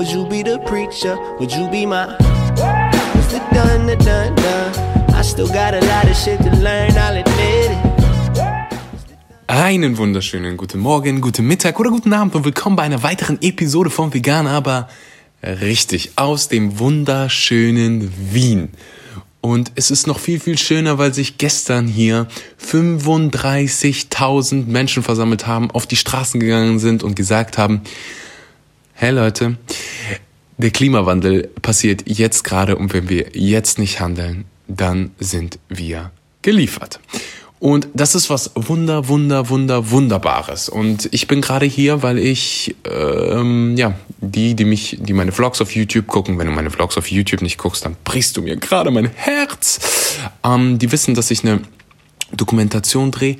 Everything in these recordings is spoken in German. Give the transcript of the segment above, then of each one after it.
Would you be the preacher? Would you be my? What's the done, the done, done? I still got a lot of shit to learn, I'll admit it. Einen wunderschönen guten Morgen, guten Mittag oder guten Abend und willkommen bei einer weiteren Episode von Vegan, aber richtig aus dem wunderschönen Wien. Und es ist noch viel, viel schöner, weil sich gestern hier 35.000 Menschen versammelt haben, auf die Straßen gegangen sind und gesagt haben, hey Leute, der Klimawandel passiert jetzt gerade und wenn wir jetzt nicht handeln, dann sind wir geliefert. Und das ist was wunder, wunder, wunder, wunderbares. Und ich bin gerade hier, weil ich, ähm, ja, die, die mich, die meine Vlogs auf YouTube gucken, wenn du meine Vlogs auf YouTube nicht guckst, dann brichst du mir gerade mein Herz. Ähm, die wissen, dass ich eine Dokumentation drehe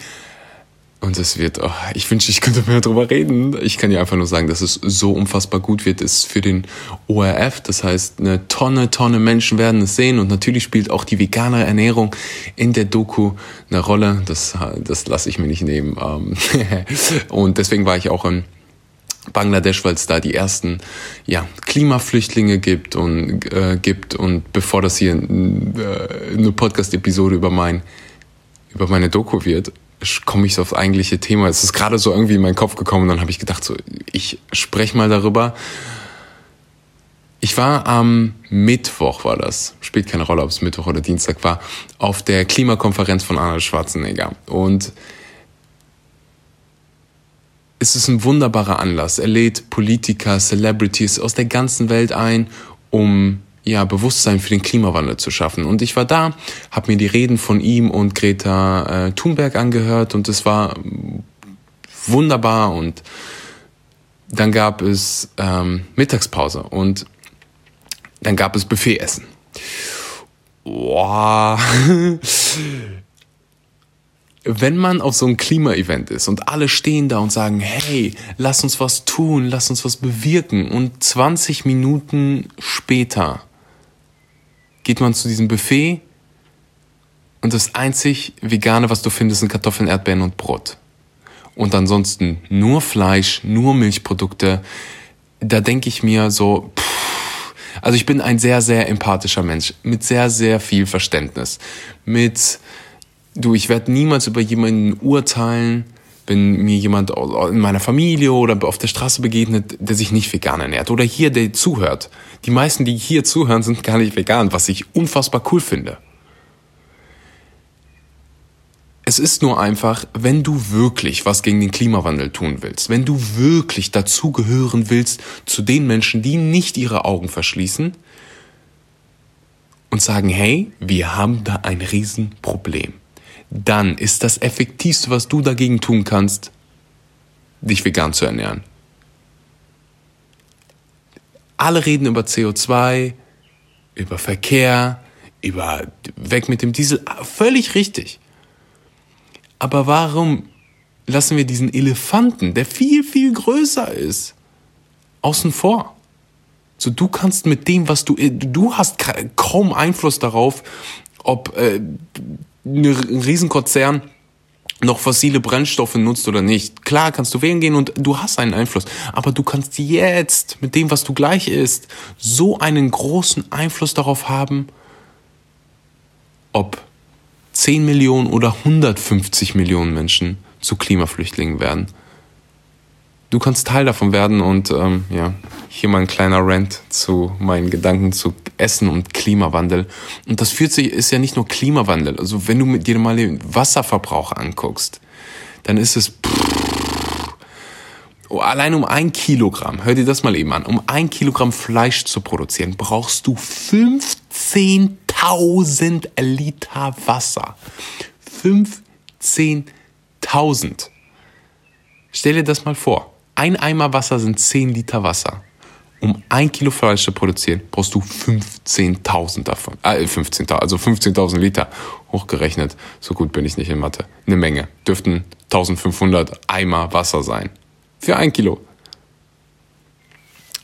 und es wird, oh, ich wünsche, ich könnte mehr darüber reden. Ich kann dir einfach nur sagen, dass es so unfassbar gut wird, ist für den ORF. Das heißt, eine Tonne, Tonne Menschen werden es sehen. Und natürlich spielt auch die vegane Ernährung in der Doku eine Rolle. Das, das lasse ich mir nicht nehmen. Ähm, und deswegen war ich auch in Bangladesch, weil es da die ersten ja, Klimaflüchtlinge gibt und äh, gibt und bevor das hier äh, eine Podcast-Episode über mein über meine Doku wird, komme ich so aufs eigentliche Thema. Es ist gerade so irgendwie in meinen Kopf gekommen und dann habe ich gedacht, so, ich spreche mal darüber. Ich war am Mittwoch, war das, spielt keine Rolle, ob es Mittwoch oder Dienstag war, auf der Klimakonferenz von Arnold Schwarzenegger. Und es ist ein wunderbarer Anlass. Er lädt Politiker, Celebrities aus der ganzen Welt ein, um ja, Bewusstsein für den Klimawandel zu schaffen. Und ich war da, habe mir die Reden von ihm und Greta äh, Thunberg angehört und es war wunderbar. Und dann gab es ähm, Mittagspause und dann gab es Buffetessen. Wow. Wenn man auf so einem Klimaevent ist und alle stehen da und sagen, hey, lass uns was tun, lass uns was bewirken und 20 Minuten später geht man zu diesem Buffet und das einzig Vegane, was du findest, sind Kartoffeln, Erdbeeren und Brot. Und ansonsten nur Fleisch, nur Milchprodukte. Da denke ich mir so, pff, also ich bin ein sehr, sehr empathischer Mensch mit sehr, sehr viel Verständnis. Mit, du, ich werde niemals über jemanden urteilen, wenn mir jemand in meiner Familie oder auf der Straße begegnet, der sich nicht vegan ernährt oder hier, der zuhört. Die meisten, die hier zuhören, sind gar nicht vegan, was ich unfassbar cool finde. Es ist nur einfach, wenn du wirklich was gegen den Klimawandel tun willst, wenn du wirklich dazugehören willst zu den Menschen, die nicht ihre Augen verschließen und sagen, hey, wir haben da ein Riesenproblem dann ist das Effektivste, was du dagegen tun kannst, dich vegan zu ernähren. Alle reden über CO2, über Verkehr, über weg mit dem Diesel, völlig richtig. Aber warum lassen wir diesen Elefanten, der viel, viel größer ist, außen vor? So, du kannst mit dem, was du, du hast kaum Einfluss darauf, ob äh, ein Riesenkonzern noch fossile Brennstoffe nutzt oder nicht. Klar kannst du wählen gehen und du hast einen Einfluss, aber du kannst jetzt mit dem, was du gleich isst, so einen großen Einfluss darauf haben, ob 10 Millionen oder 150 Millionen Menschen zu Klimaflüchtlingen werden du kannst Teil davon werden und ähm, ja, hier mal ein kleiner Rant zu meinen Gedanken zu Essen und Klimawandel. Und das führt sich, ist ja nicht nur Klimawandel. Also wenn du dir mal den Wasserverbrauch anguckst, dann ist es oh, allein um ein Kilogramm, hör dir das mal eben an, um ein Kilogramm Fleisch zu produzieren, brauchst du 15.000 Liter Wasser. 15.000. Stell dir das mal vor. Ein Eimer Wasser sind 10 Liter Wasser. Um ein Kilo Fleisch zu produzieren, brauchst du 15.000 davon. Äh, 15.000, also 15.000 Liter. Hochgerechnet. So gut bin ich nicht in Mathe. Eine Menge. Dürften 1500 Eimer Wasser sein. Für ein Kilo.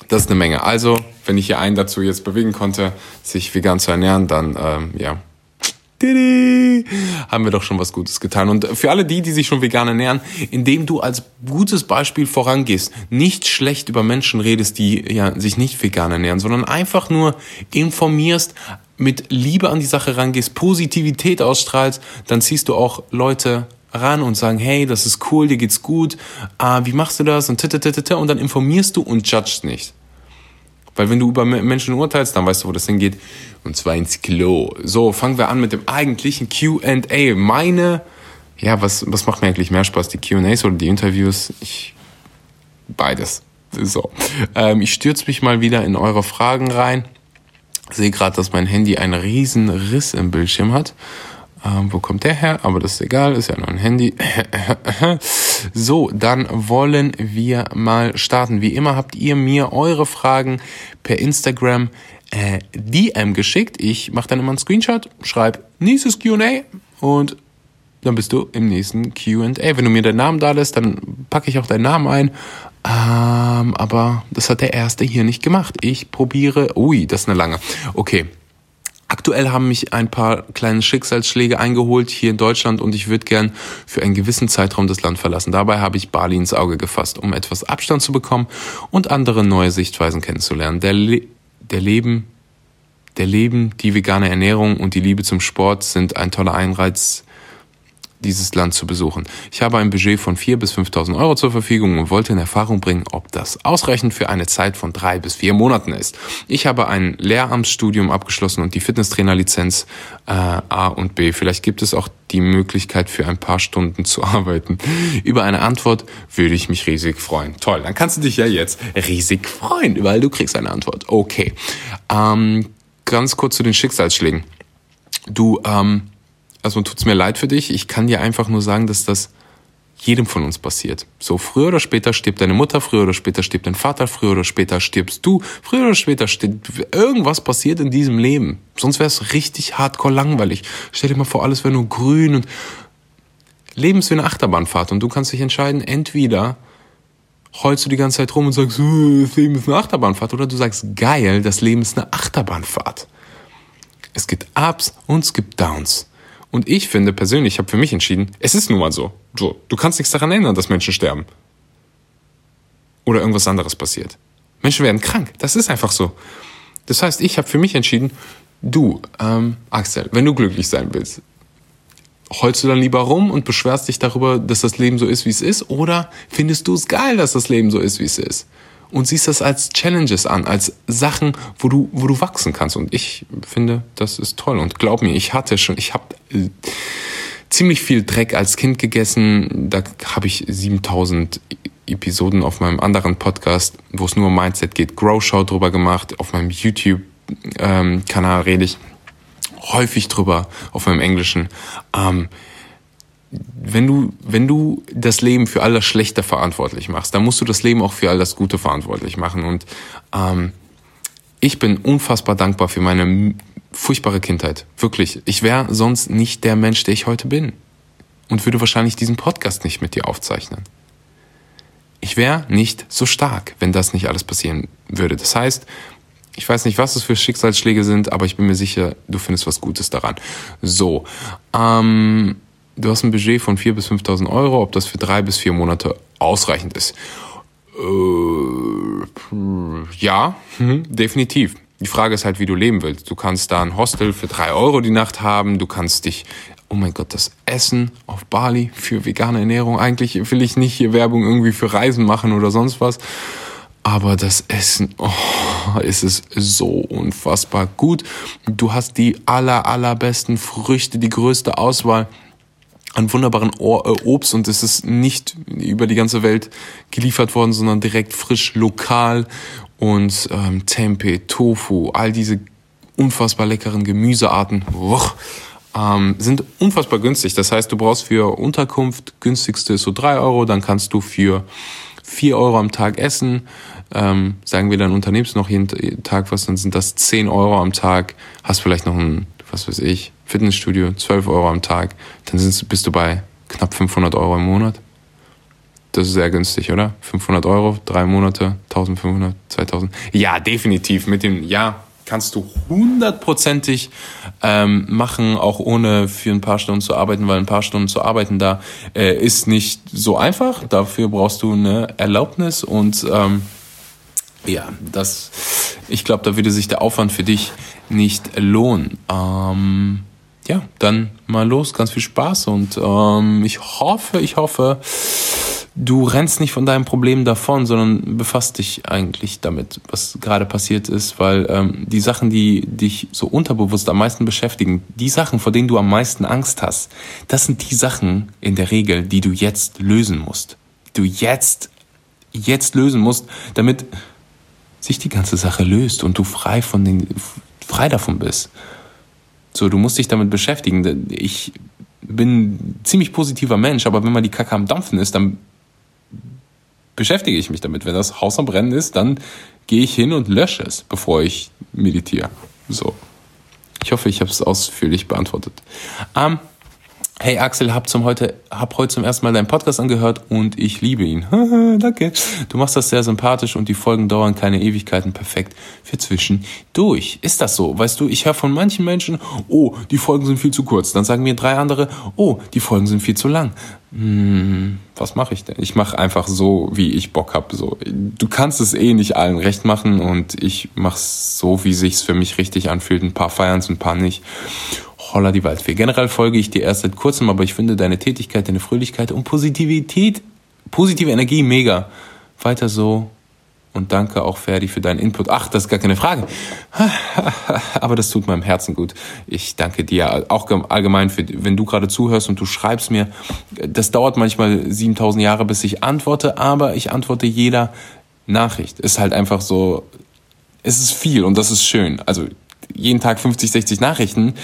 Das ist eine Menge. Also, wenn ich hier einen dazu jetzt bewegen konnte, sich vegan zu ernähren, dann, ähm, ja. Didi! haben wir doch schon was Gutes getan. Und für alle die, die sich schon vegan ernähren, indem du als gutes Beispiel vorangehst, nicht schlecht über Menschen redest, die ja sich nicht vegan ernähren, sondern einfach nur informierst, mit Liebe an die Sache rangehst, Positivität ausstrahlst, dann ziehst du auch Leute ran und sagen, hey, das ist cool, dir geht's gut, ah, wie machst du das und und dann informierst du und judgst nicht. Weil wenn du über Menschen urteilst, dann weißt du, wo das hingeht. Und zwar ins Klo. So, fangen wir an mit dem eigentlichen Q&A. Meine, ja, was, was macht mir eigentlich mehr Spaß? Die Q&As oder die Interviews? Ich, beides. So. Ähm, ich stürze mich mal wieder in eure Fragen rein. Sehe gerade, dass mein Handy einen riesen Riss im Bildschirm hat. Ähm, wo kommt der her? Aber das ist egal, ist ja nur ein Handy. so, dann wollen wir mal starten. Wie immer habt ihr mir eure Fragen per Instagram äh, DM geschickt. Ich mache dann immer einen Screenshot, schreibe nächstes Q&A und dann bist du im nächsten Q&A. Wenn du mir deinen Namen da lässt, dann packe ich auch deinen Namen ein. Ähm, aber das hat der Erste hier nicht gemacht. Ich probiere... Ui, das ist eine lange. Okay, Aktuell haben mich ein paar kleine Schicksalsschläge eingeholt hier in Deutschland und ich würde gern für einen gewissen Zeitraum das Land verlassen. Dabei habe ich Bali ins Auge gefasst, um etwas Abstand zu bekommen und andere neue Sichtweisen kennenzulernen. Der, Le der Leben, der Leben, die vegane Ernährung und die Liebe zum Sport sind ein toller Einreiz dieses Land zu besuchen. Ich habe ein Budget von 4.000 bis 5.000 Euro zur Verfügung und wollte in Erfahrung bringen, ob das ausreichend für eine Zeit von drei bis vier Monaten ist. Ich habe ein Lehramtsstudium abgeschlossen und die Fitnesstrainerlizenz äh, A und B. Vielleicht gibt es auch die Möglichkeit für ein paar Stunden zu arbeiten. Über eine Antwort würde ich mich riesig freuen. Toll, dann kannst du dich ja jetzt riesig freuen, weil du kriegst eine Antwort. Okay. Ähm, ganz kurz zu den Schicksalsschlägen. Du, ähm, also tut es mir leid für dich. Ich kann dir einfach nur sagen, dass das jedem von uns passiert. So früher oder später stirbt deine Mutter, früher oder später stirbt dein Vater, früher oder später stirbst du, früher oder später stirbt irgendwas passiert in diesem Leben. Sonst wäre es richtig hardcore langweilig. Stell dir mal vor, alles wäre nur grün und Leben ist wie eine Achterbahnfahrt und du kannst dich entscheiden, entweder heulst du die ganze Zeit rum und sagst, äh, das Leben ist eine Achterbahnfahrt oder du sagst, geil, das Leben ist eine Achterbahnfahrt. Es gibt Ups und es gibt Downs. Und ich finde persönlich, ich habe für mich entschieden, es ist nun mal so. so. Du kannst nichts daran ändern, dass Menschen sterben. Oder irgendwas anderes passiert. Menschen werden krank. Das ist einfach so. Das heißt, ich habe für mich entschieden, du, ähm, Axel, wenn du glücklich sein willst, heulst du dann lieber rum und beschwerst dich darüber, dass das Leben so ist, wie es ist? Oder findest du es geil, dass das Leben so ist, wie es ist? Und siehst das als Challenges an, als Sachen, wo du, wo du wachsen kannst. Und ich finde, das ist toll. Und glaub mir, ich hatte schon, ich habe äh, ziemlich viel Dreck als Kind gegessen. Da habe ich 7000 Episoden auf meinem anderen Podcast, wo es nur um Mindset geht, Grow Show drüber gemacht. Auf meinem YouTube-Kanal ähm, rede ich häufig drüber, auf meinem englischen. Ähm, wenn du, wenn du das Leben für all das Schlechte verantwortlich machst, dann musst du das Leben auch für all das Gute verantwortlich machen. Und ähm, ich bin unfassbar dankbar für meine furchtbare Kindheit. Wirklich. Ich wäre sonst nicht der Mensch, der ich heute bin. Und würde wahrscheinlich diesen Podcast nicht mit dir aufzeichnen. Ich wäre nicht so stark, wenn das nicht alles passieren würde. Das heißt, ich weiß nicht, was das für Schicksalsschläge sind, aber ich bin mir sicher, du findest was Gutes daran. So, ähm, du hast ein Budget von 4.000 bis 5.000 Euro, ob das für drei bis vier Monate ausreichend ist. Äh, ja, hm, definitiv. Die Frage ist halt, wie du leben willst. Du kannst da ein Hostel für drei Euro die Nacht haben. Du kannst dich, oh mein Gott, das Essen auf Bali für vegane Ernährung. Eigentlich will ich nicht hier Werbung irgendwie für Reisen machen oder sonst was. Aber das Essen, oh, ist es so unfassbar gut. Du hast die aller, allerbesten Früchte, die größte Auswahl an wunderbaren äh, Obst und es ist nicht über die ganze Welt geliefert worden, sondern direkt frisch lokal und ähm, Tempeh, Tofu, all diese unfassbar leckeren Gemüsearten wuch, ähm, sind unfassbar günstig. Das heißt, du brauchst für Unterkunft günstigste ist so drei Euro, dann kannst du für vier Euro am Tag essen. Ähm, sagen wir dann unternehmst noch jeden Tag was, dann sind das zehn Euro am Tag. Hast vielleicht noch ein, was weiß ich, Fitnessstudio, 12 Euro am Tag, dann bist du bei knapp 500 Euro im Monat. Das ist sehr günstig, oder? 500 Euro, drei Monate, 1500, 2000. Ja, definitiv. Mit dem, ja, kannst du hundertprozentig ähm, machen, auch ohne für ein paar Stunden zu arbeiten, weil ein paar Stunden zu arbeiten da äh, ist nicht so einfach. Dafür brauchst du eine Erlaubnis und ähm, ja, das, ich glaube, da würde sich der Aufwand für dich nicht lohnen. Ähm, ja, dann mal los, ganz viel Spaß und ähm, ich hoffe, ich hoffe, du rennst nicht von deinem Problem davon, sondern befasst dich eigentlich damit, was gerade passiert ist, weil ähm, die Sachen, die dich so unterbewusst am meisten beschäftigen, die Sachen, vor denen du am meisten Angst hast, das sind die Sachen in der Regel, die du jetzt lösen musst. Du jetzt, jetzt lösen musst, damit sich die ganze Sache löst und du frei von den, frei davon bist. So, du musst dich damit beschäftigen. Ich bin ein ziemlich positiver Mensch, aber wenn man die Kacke am Dampfen ist, dann beschäftige ich mich damit. Wenn das Haus am Brennen ist, dann gehe ich hin und lösche es, bevor ich meditiere. So. Ich hoffe, ich habe es ausführlich beantwortet. Ähm, Hey Axel, hab, zum heute, hab heute zum ersten Mal deinen Podcast angehört und ich liebe ihn. Danke. Du machst das sehr sympathisch und die Folgen dauern keine Ewigkeiten perfekt für zwischendurch. Ist das so? Weißt du, ich höre von manchen Menschen, oh, die Folgen sind viel zu kurz. Dann sagen mir drei andere, oh, die Folgen sind viel zu lang. Hm, was mache ich denn? Ich mache einfach so, wie ich Bock hab. So, du kannst es eh nicht allen recht machen und ich mach's so, wie sich's für mich richtig anfühlt. Ein paar feiern's, ein paar nicht. Holla die Waldfee. Generell folge ich dir erst seit kurzem, aber ich finde deine Tätigkeit, deine Fröhlichkeit und Positivität, positive Energie mega. Weiter so und danke auch Ferdi für deinen Input. Ach, das ist gar keine Frage. Aber das tut meinem Herzen gut. Ich danke dir auch allgemein, für, wenn du gerade zuhörst und du schreibst mir. Das dauert manchmal 7000 Jahre, bis ich antworte, aber ich antworte jeder Nachricht. Ist halt einfach so, es ist viel und das ist schön. Also jeden Tag 50, 60 Nachrichten.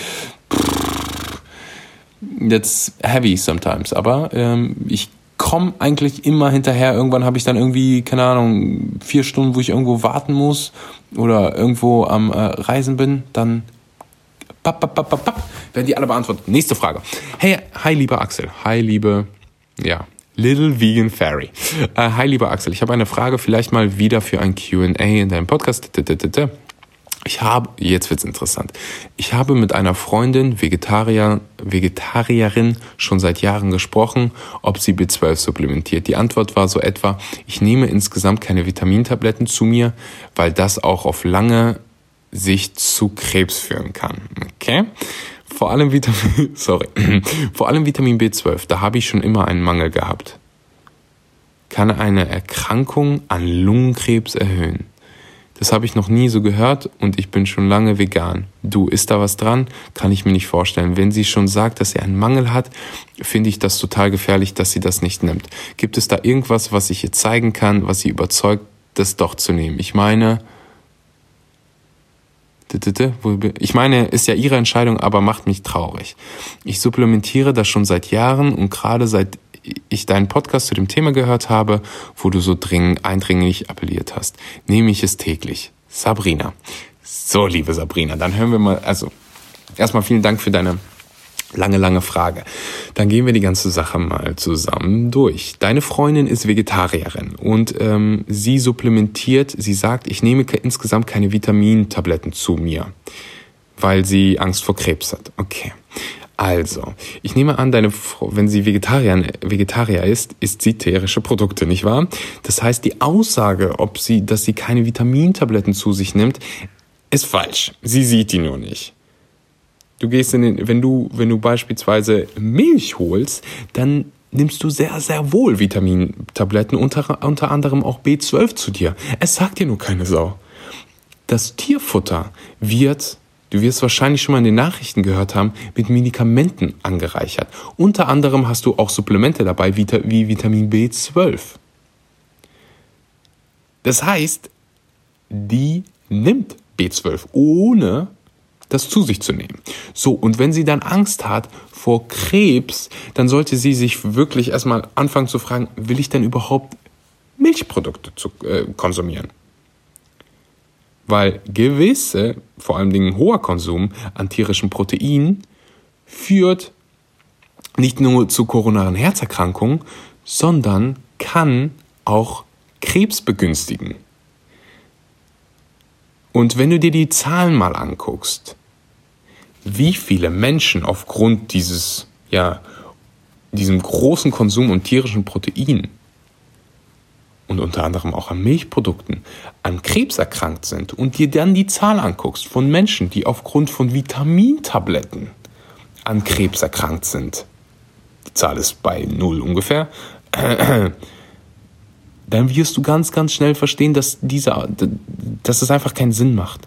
That's heavy sometimes. Aber ähm, ich komme eigentlich immer hinterher. Irgendwann habe ich dann irgendwie, keine Ahnung, vier Stunden, wo ich irgendwo warten muss oder irgendwo am äh, Reisen bin. Dann papp, papp, papp, papp, werden die alle beantwortet. Nächste Frage. Hey, hi lieber Axel. Hi liebe, ja, Little Vegan Fairy. Äh, hi lieber Axel, ich habe eine Frage vielleicht mal wieder für ein Q&A in deinem Podcast. Ich habe, jetzt wird's interessant. Ich habe mit einer Freundin, Vegetarier, Vegetarierin, schon seit Jahren gesprochen, ob sie B12 supplementiert. Die Antwort war so etwa, ich nehme insgesamt keine Vitamintabletten zu mir, weil das auch auf lange Sicht zu Krebs führen kann. Okay? Vor allem Vitamin, sorry, vor allem Vitamin B12, da habe ich schon immer einen Mangel gehabt. Kann eine Erkrankung an Lungenkrebs erhöhen. Das habe ich noch nie so gehört und ich bin schon lange vegan. Du, ist da was dran? Kann ich mir nicht vorstellen. Wenn sie schon sagt, dass sie einen Mangel hat, finde ich das total gefährlich, dass sie das nicht nimmt. Gibt es da irgendwas, was ich ihr zeigen kann, was sie überzeugt, das doch zu nehmen? Ich meine, ich meine, ist ja ihre Entscheidung, aber macht mich traurig. Ich supplementiere das schon seit Jahren und gerade seit ich deinen Podcast zu dem Thema gehört habe, wo du so dringend, eindringlich appelliert hast, nehme ich es täglich. Sabrina. So, liebe Sabrina, dann hören wir mal, also erstmal vielen Dank für deine lange, lange Frage. Dann gehen wir die ganze Sache mal zusammen durch. Deine Freundin ist Vegetarierin und ähm, sie supplementiert, sie sagt, ich nehme insgesamt keine Vitamintabletten zu mir, weil sie Angst vor Krebs hat. Okay. Also, ich nehme an, deine Frau, wenn sie Vegetarier, Vegetarier ist, isst sie tierische Produkte, nicht wahr? Das heißt, die Aussage, ob sie, dass sie keine Vitamintabletten zu sich nimmt, ist falsch. Sie sieht die nur nicht. Du gehst in den, wenn du, wenn du beispielsweise Milch holst, dann nimmst du sehr, sehr wohl Vitamintabletten, unter, unter anderem auch B12 zu dir. Es sagt dir nur keine Sau. Das Tierfutter wird du wirst wahrscheinlich schon mal in den Nachrichten gehört haben, mit Medikamenten angereichert. Unter anderem hast du auch Supplemente dabei, wie Vitamin B12. Das heißt, die nimmt B12, ohne das zu sich zu nehmen. So, und wenn sie dann Angst hat vor Krebs, dann sollte sie sich wirklich erstmal anfangen zu fragen, will ich denn überhaupt Milchprodukte zu, äh, konsumieren? Weil gewisse, vor allem Dingen hoher Konsum an tierischen Proteinen führt nicht nur zu koronaren Herzerkrankungen, sondern kann auch Krebs begünstigen. Und wenn du dir die Zahlen mal anguckst, wie viele Menschen aufgrund dieses, ja, diesem großen Konsum und tierischen Protein und unter anderem auch an Milchprodukten an Krebs erkrankt sind und dir dann die Zahl anguckst von Menschen, die aufgrund von Vitamintabletten an Krebs erkrankt sind, die Zahl ist bei null ungefähr, dann wirst du ganz, ganz schnell verstehen, dass dieser, dass es einfach keinen Sinn macht.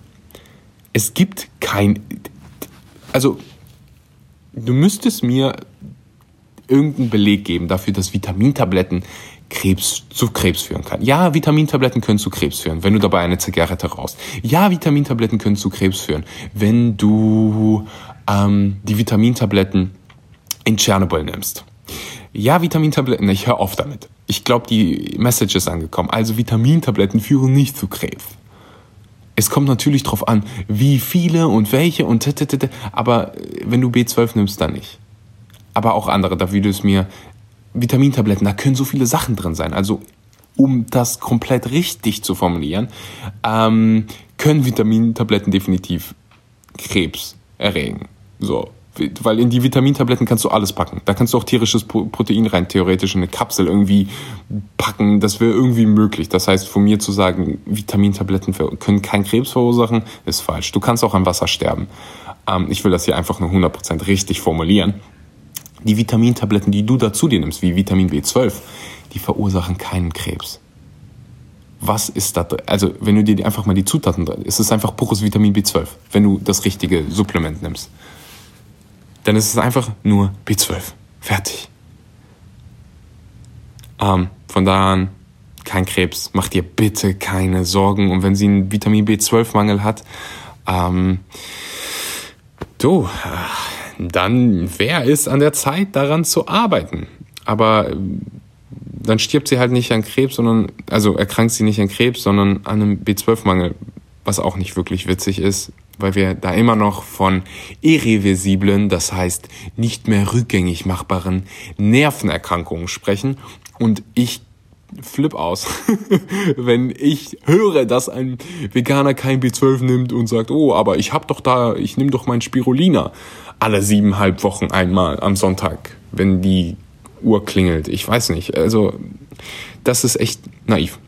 Es gibt kein, also du müsstest mir irgendeinen Beleg geben dafür, dass Vitamintabletten Krebs zu Krebs führen kann. Ja, Vitamintabletten können zu Krebs führen, wenn du dabei eine Zigarette rauchst. Ja, Vitamintabletten können zu Krebs führen, wenn du ähm, die Vitamintabletten in Tschernobyl nimmst. Ja, Vitamintabletten, ich höre auf damit. Ich glaube, die Message ist angekommen. Also Vitamintabletten führen nicht zu Krebs. Es kommt natürlich darauf an, wie viele und welche und t, aber wenn du B12 nimmst, dann nicht. Aber auch andere, da würde es mir Vitamintabletten, da können so viele Sachen drin sein. Also um das komplett richtig zu formulieren, ähm, können Vitamintabletten definitiv Krebs erregen. So, weil in die Vitamintabletten kannst du alles packen. Da kannst du auch tierisches Protein rein, theoretisch in eine Kapsel irgendwie packen. Das wäre irgendwie möglich. Das heißt, von mir zu sagen, Vitamintabletten können keinen Krebs verursachen, ist falsch. Du kannst auch an Wasser sterben. Ähm, ich will das hier einfach nur 100% richtig formulieren die Vitamintabletten, die du dazu dir nimmst, wie Vitamin B12, die verursachen keinen Krebs. Was ist da drin? Also, wenn du dir einfach mal die Zutaten drin, ist es einfach pures Vitamin B12, wenn du das richtige Supplement nimmst. Dann ist es einfach nur B12. Fertig. Ähm, von da an kein Krebs. Mach dir bitte keine Sorgen. Und wenn sie einen Vitamin B12-Mangel hat, ähm, du, dann wäre es an der Zeit, daran zu arbeiten. Aber dann stirbt sie halt nicht an Krebs, sondern, also erkrankt sie nicht an Krebs, sondern an einem B12-Mangel, was auch nicht wirklich witzig ist, weil wir da immer noch von irreversiblen, das heißt nicht mehr rückgängig machbaren Nervenerkrankungen sprechen. Und ich flip aus, wenn ich höre, dass ein Veganer kein B12 nimmt und sagt, oh, aber ich hab doch da, ich nehme doch mein Spirulina alle siebeneinhalb Wochen einmal am Sonntag, wenn die Uhr klingelt. Ich weiß nicht. Also das ist echt naiv.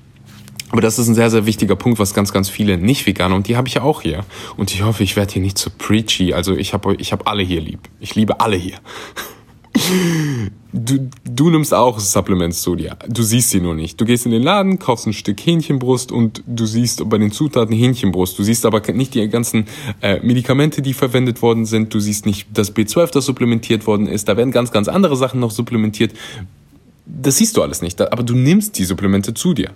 Aber das ist ein sehr, sehr wichtiger Punkt, was ganz, ganz viele Nicht-Veganer, und die habe ich ja auch hier. Und ich hoffe, ich werde hier nicht zu preachy. Also ich habe ich hab alle hier lieb. Ich liebe alle hier. Du, du nimmst auch Supplements zu dir. Du siehst sie nur nicht. Du gehst in den Laden, kaufst ein Stück Hähnchenbrust und du siehst bei den Zutaten Hähnchenbrust. Du siehst aber nicht die ganzen äh, Medikamente, die verwendet worden sind. Du siehst nicht das B12, das supplementiert worden ist. Da werden ganz, ganz andere Sachen noch supplementiert. Das siehst du alles nicht. Aber du nimmst die Supplemente zu dir.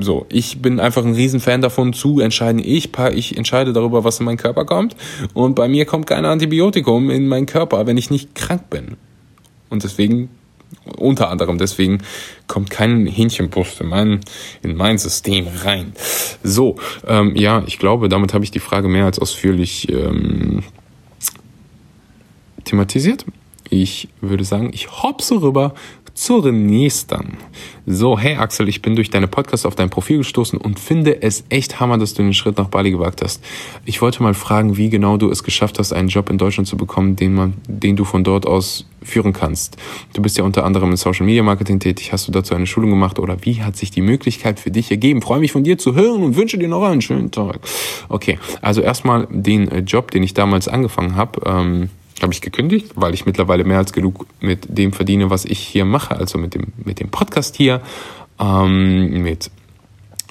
So, ich bin einfach ein Riesenfan davon zu entscheiden. Ich, ich entscheide darüber, was in meinen Körper kommt. Und bei mir kommt kein Antibiotikum in meinen Körper, wenn ich nicht krank bin. Und deswegen, unter anderem deswegen, kommt kein Hähnchenbrust in mein, in mein System rein. So, ähm, ja, ich glaube, damit habe ich die Frage mehr als ausführlich ähm, thematisiert. Ich würde sagen, ich hopse rüber zur nächsten. So, hey Axel, ich bin durch deine Podcast auf dein Profil gestoßen und finde es echt hammer, dass du den Schritt nach Bali gewagt hast. Ich wollte mal fragen, wie genau du es geschafft hast, einen Job in Deutschland zu bekommen, den man, den du von dort aus führen kannst. Du bist ja unter anderem in Social Media Marketing tätig. Hast du dazu eine Schulung gemacht oder wie hat sich die Möglichkeit für dich ergeben? Freue mich von dir zu hören und wünsche dir noch einen schönen Tag. Okay, also erstmal den äh, Job, den ich damals angefangen habe. Ähm, habe ich gekündigt, weil ich mittlerweile mehr als genug mit dem verdiene, was ich hier mache, also mit dem, mit dem Podcast hier, ähm, mit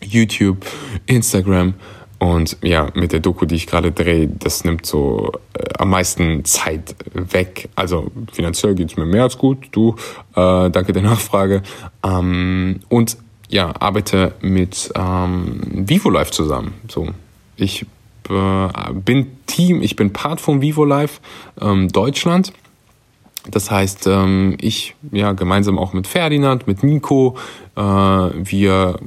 YouTube, Instagram und ja, mit der Doku, die ich gerade drehe, das nimmt so äh, am meisten Zeit weg. Also finanziell geht's mir mehr als gut, du, äh, danke der Nachfrage. Ähm, und ja, arbeite mit ähm, Vivo Live zusammen. So, ich äh, bin Team, ich bin Part von Vivo Live ähm, Deutschland. Das heißt, ähm, ich ja gemeinsam auch mit Ferdinand, mit Nico, äh, wir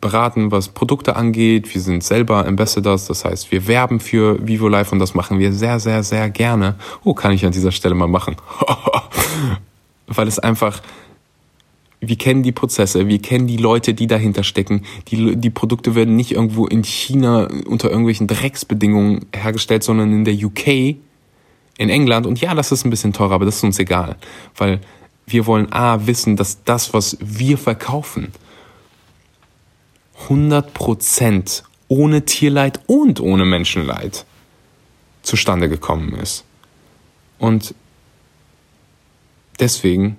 beraten, was Produkte angeht. Wir sind selber Ambassadors, das heißt, wir werben für Vivo Live und das machen wir sehr, sehr, sehr gerne. Oh, kann ich an dieser Stelle mal machen. Weil es einfach wir kennen die Prozesse, wir kennen die Leute, die dahinter stecken. Die, die Produkte werden nicht irgendwo in China unter irgendwelchen Drecksbedingungen hergestellt, sondern in der UK, in England. Und ja, das ist ein bisschen teurer, aber das ist uns egal. Weil wir wollen A, wissen, dass das, was wir verkaufen, 100% ohne Tierleid und ohne Menschenleid zustande gekommen ist. Und deswegen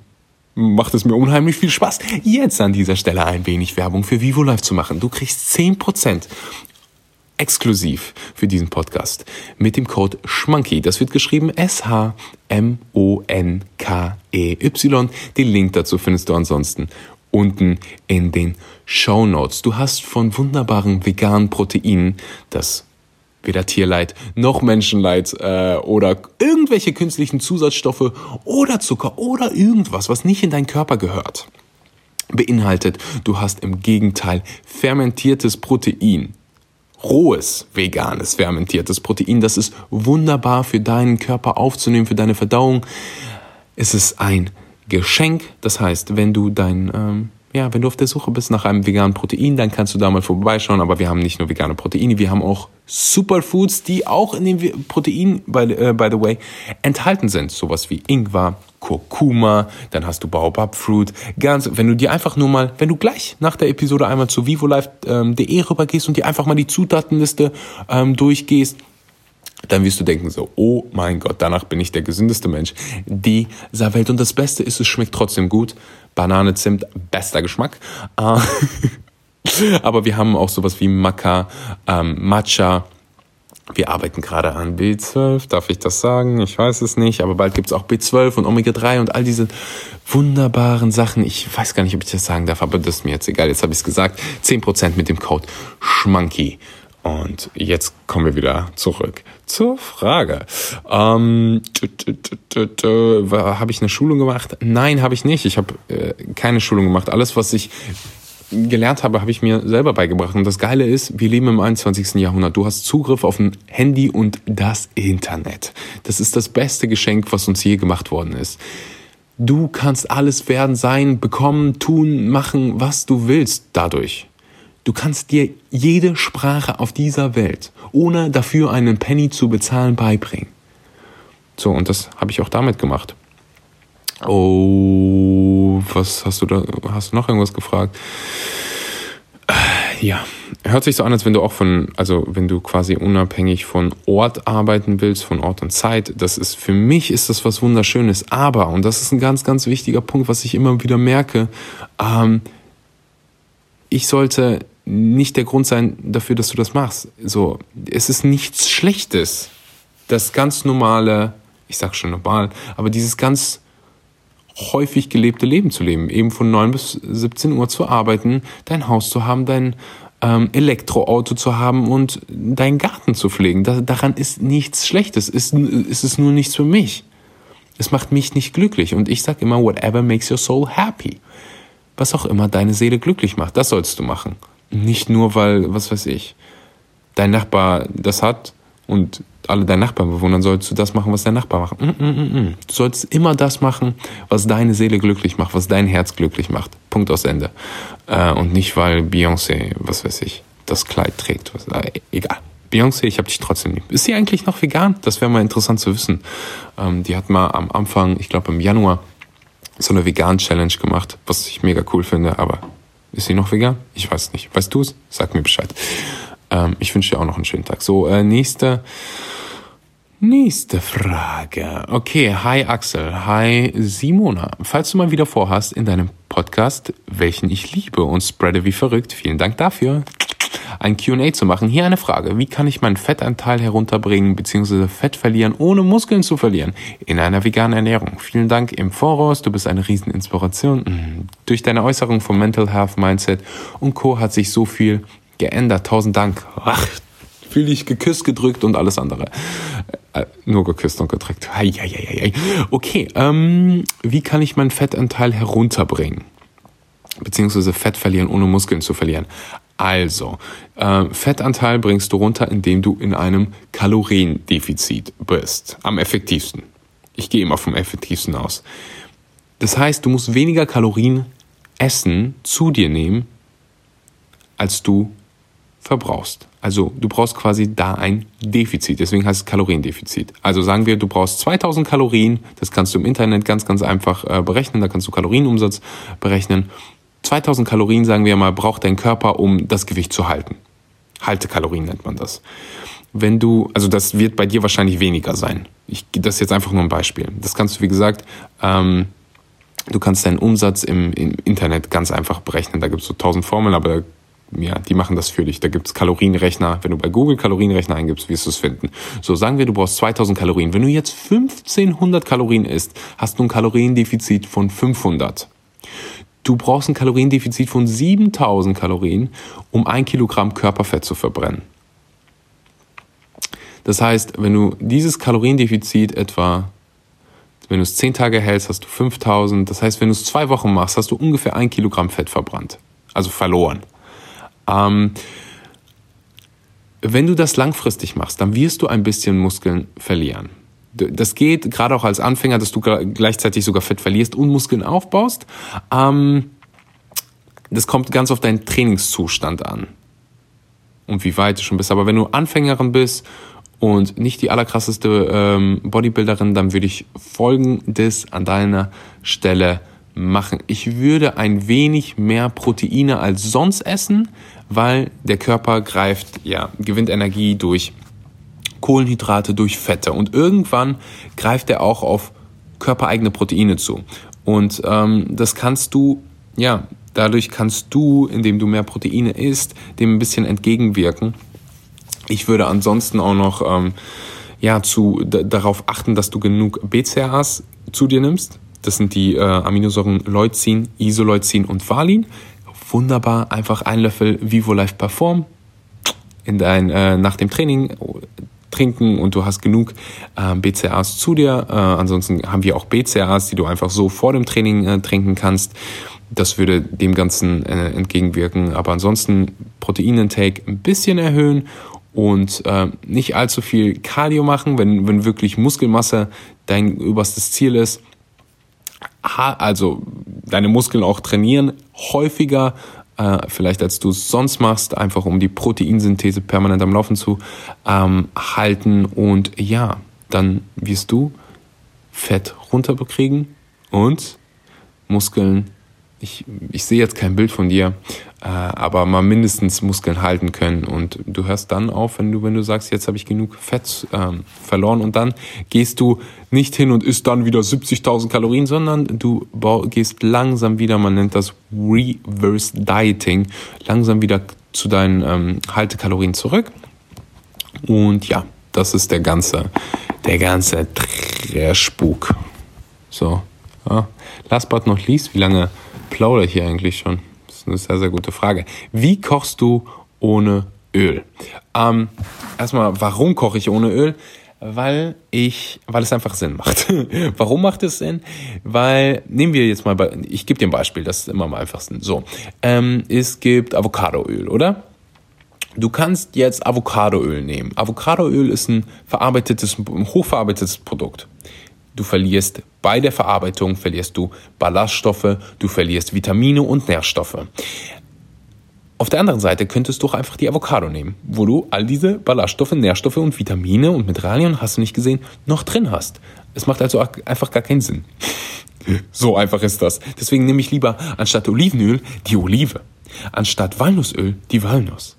macht es mir unheimlich viel Spaß, jetzt an dieser Stelle ein wenig Werbung für Vivo Live zu machen. Du kriegst 10% exklusiv für diesen Podcast mit dem Code SCHMANKY. Das wird geschrieben S-H-M-O-N-K-E-Y. Den Link dazu findest du ansonsten unten in den Show Notes. Du hast von wunderbaren veganen Proteinen, das weder Tierleid noch Menschenleid äh, oder irgendwelche künstlichen Zusatzstoffe oder Zucker oder irgendwas, was nicht in deinen Körper gehört, beinhaltet. Du hast im Gegenteil fermentiertes Protein. Rohes, veganes, fermentiertes Protein. Das ist wunderbar für deinen Körper aufzunehmen, für deine Verdauung. Es ist ein Geschenk. Das heißt, wenn du dein ähm, ja, wenn du auf der Suche bist nach einem veganen Protein, dann kannst du da mal vorbeischauen. Aber wir haben nicht nur vegane Proteine, wir haben auch Superfoods, die auch in den Proteinen, by, uh, by the way, enthalten sind. Sowas wie Ingwer, Kurkuma, dann hast du Baobab Fruit. Ganz, wenn du dir einfach nur mal, wenn du gleich nach der Episode einmal zu vivolife.de ähm, rübergehst und dir einfach mal die Zutatenliste ähm, durchgehst, dann wirst du denken so, oh mein Gott, danach bin ich der gesündeste Mensch dieser Welt. Und das Beste ist, es schmeckt trotzdem gut. Banane, Zimt, bester Geschmack. Äh, aber wir haben auch sowas wie Maca, ähm, Matcha. Wir arbeiten gerade an B12, darf ich das sagen? Ich weiß es nicht, aber bald gibt's auch B12 und Omega-3 und all diese wunderbaren Sachen. Ich weiß gar nicht, ob ich das sagen darf, aber das ist mir jetzt egal. Jetzt habe ich es gesagt. 10% mit dem Code SCHMANKY. Und jetzt kommen wir wieder zurück zur Frage. Ähm, habe ich eine Schulung gemacht? Nein, habe ich nicht. Ich habe äh, keine Schulung gemacht. Alles, was ich gelernt habe, habe ich mir selber beigebracht. Und das Geile ist, wir leben im 21. Jahrhundert. Du hast Zugriff auf ein Handy und das Internet. Das ist das beste Geschenk, was uns je gemacht worden ist. Du kannst alles werden, sein, bekommen, tun, machen, was du willst dadurch. Du kannst dir jede Sprache auf dieser Welt, ohne dafür einen Penny zu bezahlen, beibringen. So, und das habe ich auch damit gemacht. Oh, was hast du da? Hast du noch irgendwas gefragt? Äh, ja, hört sich so an, als wenn du auch von, also wenn du quasi unabhängig von Ort arbeiten willst, von Ort und Zeit. Das ist für mich ist das was Wunderschönes. Aber und das ist ein ganz, ganz wichtiger Punkt, was ich immer wieder merke. Ähm, ich sollte nicht der Grund sein dafür, dass du das machst. So, es ist nichts Schlechtes. Das ganz normale, ich sag schon normal, aber dieses ganz häufig gelebte Leben zu leben, eben von 9 bis 17 Uhr zu arbeiten, dein Haus zu haben, dein ähm, Elektroauto zu haben und deinen Garten zu pflegen. Da, daran ist nichts Schlechtes. Ist, ist es nur nichts für mich. Es macht mich nicht glücklich. Und ich sag immer, whatever makes your soul happy. Was auch immer deine Seele glücklich macht, das sollst du machen. Nicht nur, weil, was weiß ich, dein Nachbar das hat und alle deine Nachbarn bewundern, sollst du das machen, was dein Nachbar macht. Mm, mm, mm, mm. Du sollst immer das machen, was deine Seele glücklich macht, was dein Herz glücklich macht. Punkt aus Ende. Äh, und nicht, weil Beyoncé, was weiß ich, das Kleid trägt. Was, äh, egal. Beyoncé, ich hab dich trotzdem lieb. Ist sie eigentlich noch vegan? Das wäre mal interessant zu wissen. Ähm, die hat mal am Anfang, ich glaube im Januar, so eine Vegan-Challenge gemacht, was ich mega cool finde, aber ist sie noch vegan? Ich weiß nicht. Weißt du es? Sag mir Bescheid. Ähm, ich wünsche dir auch noch einen schönen Tag. So, äh, nächste, nächste Frage. Okay, hi Axel, hi Simona. Falls du mal wieder vorhast in deinem Podcast, welchen ich liebe und spreade wie verrückt, vielen Dank dafür ein QA zu machen. Hier eine Frage. Wie kann ich meinen Fettanteil herunterbringen bzw. Fett verlieren, ohne Muskeln zu verlieren? In einer veganen Ernährung. Vielen Dank im Voraus. Du bist eine Rieseninspiration. Mhm. Durch deine Äußerung vom Mental Health Mindset und Co. hat sich so viel geändert. Tausend Dank. Ach, fühle ich geküsst, gedrückt und alles andere. Äh, nur geküsst und gedrückt. Okay, ähm, wie kann ich meinen Fettanteil herunterbringen? Beziehungsweise Fett verlieren, ohne Muskeln zu verlieren. Also, äh, Fettanteil bringst du runter, indem du in einem Kaloriendefizit bist. Am effektivsten. Ich gehe immer vom effektivsten aus. Das heißt, du musst weniger Kalorien Essen zu dir nehmen, als du verbrauchst. Also du brauchst quasi da ein Defizit, deswegen heißt es Kaloriendefizit. Also sagen wir, du brauchst 2000 Kalorien, das kannst du im Internet ganz, ganz einfach äh, berechnen, da kannst du Kalorienumsatz berechnen. 2000 Kalorien, sagen wir mal, braucht dein Körper, um das Gewicht zu halten. Haltekalorien nennt man das. Wenn du, also das wird bei dir wahrscheinlich weniger sein. Ich, das ist jetzt einfach nur ein Beispiel. Das kannst du, wie gesagt, ähm, du kannst deinen Umsatz im, im Internet ganz einfach berechnen. Da gibt es so tausend Formeln, aber ja, die machen das für dich. Da gibt's Kalorienrechner. Wenn du bei Google Kalorienrechner eingibst, wirst du es finden. So, sagen wir, du brauchst 2000 Kalorien. Wenn du jetzt 1500 Kalorien isst, hast du ein Kaloriendefizit von 500. Du brauchst ein Kaloriendefizit von 7000 Kalorien, um ein Kilogramm Körperfett zu verbrennen. Das heißt, wenn du dieses Kaloriendefizit etwa, wenn du es 10 Tage hältst, hast du 5000. Das heißt, wenn du es zwei Wochen machst, hast du ungefähr ein Kilogramm Fett verbrannt. Also verloren. Ähm, wenn du das langfristig machst, dann wirst du ein bisschen Muskeln verlieren. Das geht gerade auch als Anfänger, dass du gleichzeitig sogar Fett verlierst und Muskeln aufbaust. Ähm, das kommt ganz auf deinen Trainingszustand an und wie weit du schon bist. Aber wenn du Anfängerin bist und nicht die allerkrasseste ähm, Bodybuilderin, dann würde ich folgendes an deiner Stelle machen. Ich würde ein wenig mehr Proteine als sonst essen, weil der Körper greift, ja, gewinnt Energie durch Kohlenhydrate, durch Fette und irgendwann greift er auch auf körpereigene Proteine zu. Und ähm, das kannst du, ja, dadurch kannst du, indem du mehr Proteine isst, dem ein bisschen entgegenwirken. Ich würde ansonsten auch noch ähm, ja, zu, darauf achten, dass du genug BCAAs zu dir nimmst. Das sind die äh, Aminosäuren Leucin, Isoleucin und Valin. Wunderbar, einfach ein Löffel Vivo Life Perform in dein, äh, nach dem Training trinken und du hast genug äh, BCAAs zu dir. Äh, ansonsten haben wir auch BCAAs, die du einfach so vor dem Training äh, trinken kannst. Das würde dem Ganzen äh, entgegenwirken. Aber ansonsten Proteinintake ein bisschen erhöhen und äh, nicht allzu viel Cardio machen, wenn, wenn wirklich Muskelmasse dein oberstes Ziel ist also deine Muskeln auch trainieren, häufiger äh, vielleicht als du es sonst machst, einfach um die Proteinsynthese permanent am Laufen zu ähm, halten. Und ja, dann wirst du Fett runterbekriegen und Muskeln ich, ich sehe jetzt kein Bild von dir, aber mal mindestens Muskeln halten können. Und du hörst dann auf, wenn du, wenn du sagst, jetzt habe ich genug Fett ähm, verloren und dann gehst du nicht hin und isst dann wieder 70.000 Kalorien, sondern du gehst langsam wieder, man nennt das Reverse Dieting, langsam wieder zu deinen ähm, Haltekalorien zurück. Und ja, das ist der ganze, der ganze Spuk. So, ja. last but not least, wie lange plaudere ich hier eigentlich schon? Das ist eine sehr, sehr gute Frage. Wie kochst du ohne Öl? Ähm, erstmal, warum koche ich ohne Öl? Weil ich, weil es einfach Sinn macht. warum macht es Sinn? Weil, nehmen wir jetzt mal, ich gebe dir ein Beispiel, das ist immer am einfachsten. So, ähm, es gibt Avocadoöl, oder? Du kannst jetzt Avocadoöl nehmen. Avocadoöl ist ein verarbeitetes, ein hochverarbeitetes Produkt. Du verlierst bei der Verarbeitung, verlierst du Ballaststoffe, du verlierst Vitamine und Nährstoffe. Auf der anderen Seite könntest du auch einfach die Avocado nehmen, wo du all diese Ballaststoffe, Nährstoffe und Vitamine und Mineralien, hast du nicht gesehen, noch drin hast. Es macht also einfach gar keinen Sinn. So einfach ist das. Deswegen nehme ich lieber anstatt Olivenöl die Olive. Anstatt Walnussöl die Walnuss.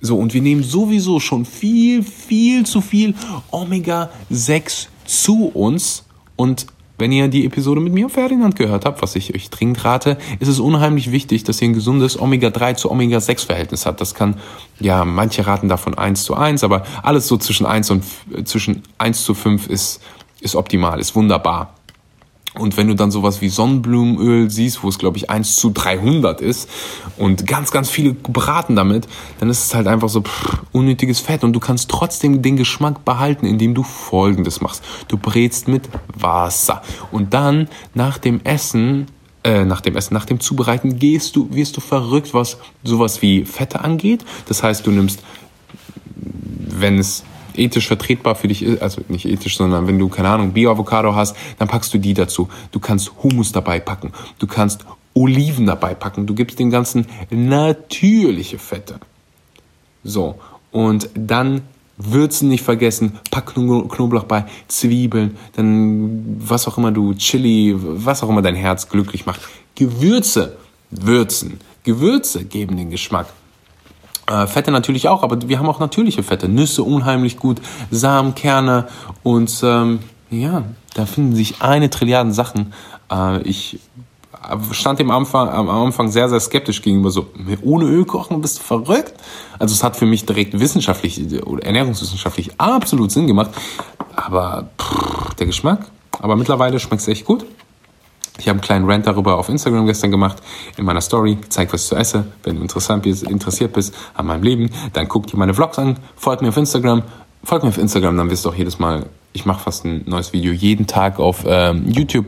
So, und wir nehmen sowieso schon viel, viel zu viel Omega-6 zu uns. Und wenn ihr die Episode mit mir und Ferdinand gehört habt, was ich euch dringend rate, ist es unheimlich wichtig, dass ihr ein gesundes Omega-3 zu Omega-6-Verhältnis habt. Das kann, ja, manche raten davon 1 zu 1, aber alles so zwischen 1 und, zwischen 1 zu 5 ist, ist optimal, ist wunderbar. Und wenn du dann sowas wie Sonnenblumenöl siehst, wo es glaube ich 1 zu 300 ist und ganz, ganz viele braten damit, dann ist es halt einfach so pff, unnötiges Fett und du kannst trotzdem den Geschmack behalten, indem du folgendes machst. Du brätst mit Wasser und dann nach dem Essen äh, nach dem Essen, nach dem Zubereiten gehst du, wirst du verrückt, was sowas wie Fette angeht. Das heißt, du nimmst, wenn es ethisch vertretbar für dich ist, also nicht ethisch, sondern wenn du, keine Ahnung, Bio-Avocado hast, dann packst du die dazu. Du kannst Hummus dabei packen. Du kannst Oliven dabei packen. Du gibst dem Ganzen natürliche Fette. So. Und dann Würzen nicht vergessen, pack Knoblauch bei, Zwiebeln, dann was auch immer du, Chili, was auch immer dein Herz glücklich macht. Gewürze würzen. Gewürze geben den Geschmack. Äh, Fette natürlich auch, aber wir haben auch natürliche Fette. Nüsse unheimlich gut, Samen, Kerne und ähm, ja, da finden sich eine Trilliarden Sachen. Äh, ich stand dem Anfang, am Anfang sehr, sehr skeptisch gegenüber so, ohne Öl kochen, bist du verrückt? Also es hat für mich direkt wissenschaftlich oder ernährungswissenschaftlich absolut Sinn gemacht. Aber pff, der Geschmack, aber mittlerweile schmeckt es echt gut. Ich habe einen kleinen Rant darüber auf Instagram gestern gemacht, in meiner Story, zeig, was ich so esse. Wenn du interessant bist, interessiert bist an meinem Leben, dann guck dir meine Vlogs an, folg mir auf Instagram, folg mir auf Instagram, dann wirst du auch jedes Mal, ich mache fast ein neues Video jeden Tag auf ähm, YouTube,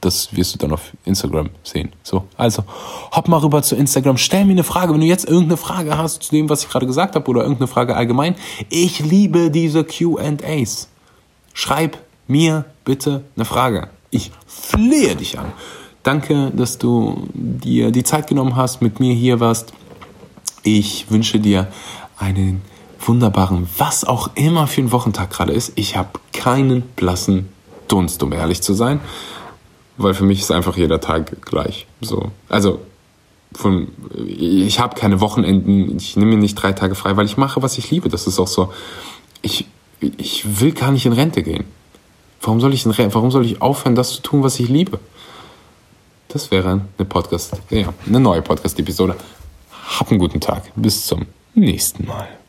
das wirst du dann auf Instagram sehen. So, also hopp mal rüber zu Instagram, stell mir eine Frage, wenn du jetzt irgendeine Frage hast zu dem, was ich gerade gesagt habe oder irgendeine Frage allgemein. Ich liebe diese Q&As. Schreib mir bitte eine Frage. Ich flehe dich an. Danke, dass du dir die Zeit genommen hast, mit mir hier warst. Ich wünsche dir einen wunderbaren, was auch immer für ein Wochentag gerade ist. Ich habe keinen blassen Dunst, um ehrlich zu sein, weil für mich ist einfach jeder Tag gleich. So, also von, ich habe keine Wochenenden, ich nehme mir nicht drei Tage frei, weil ich mache, was ich liebe. Das ist auch so. Ich, ich will gar nicht in Rente gehen. Warum soll ich, warum soll ich aufhören, das zu tun, was ich liebe? Das wäre eine Podcast, ja, eine neue Podcast-Episode. Hab einen guten Tag. Bis zum nächsten Mal.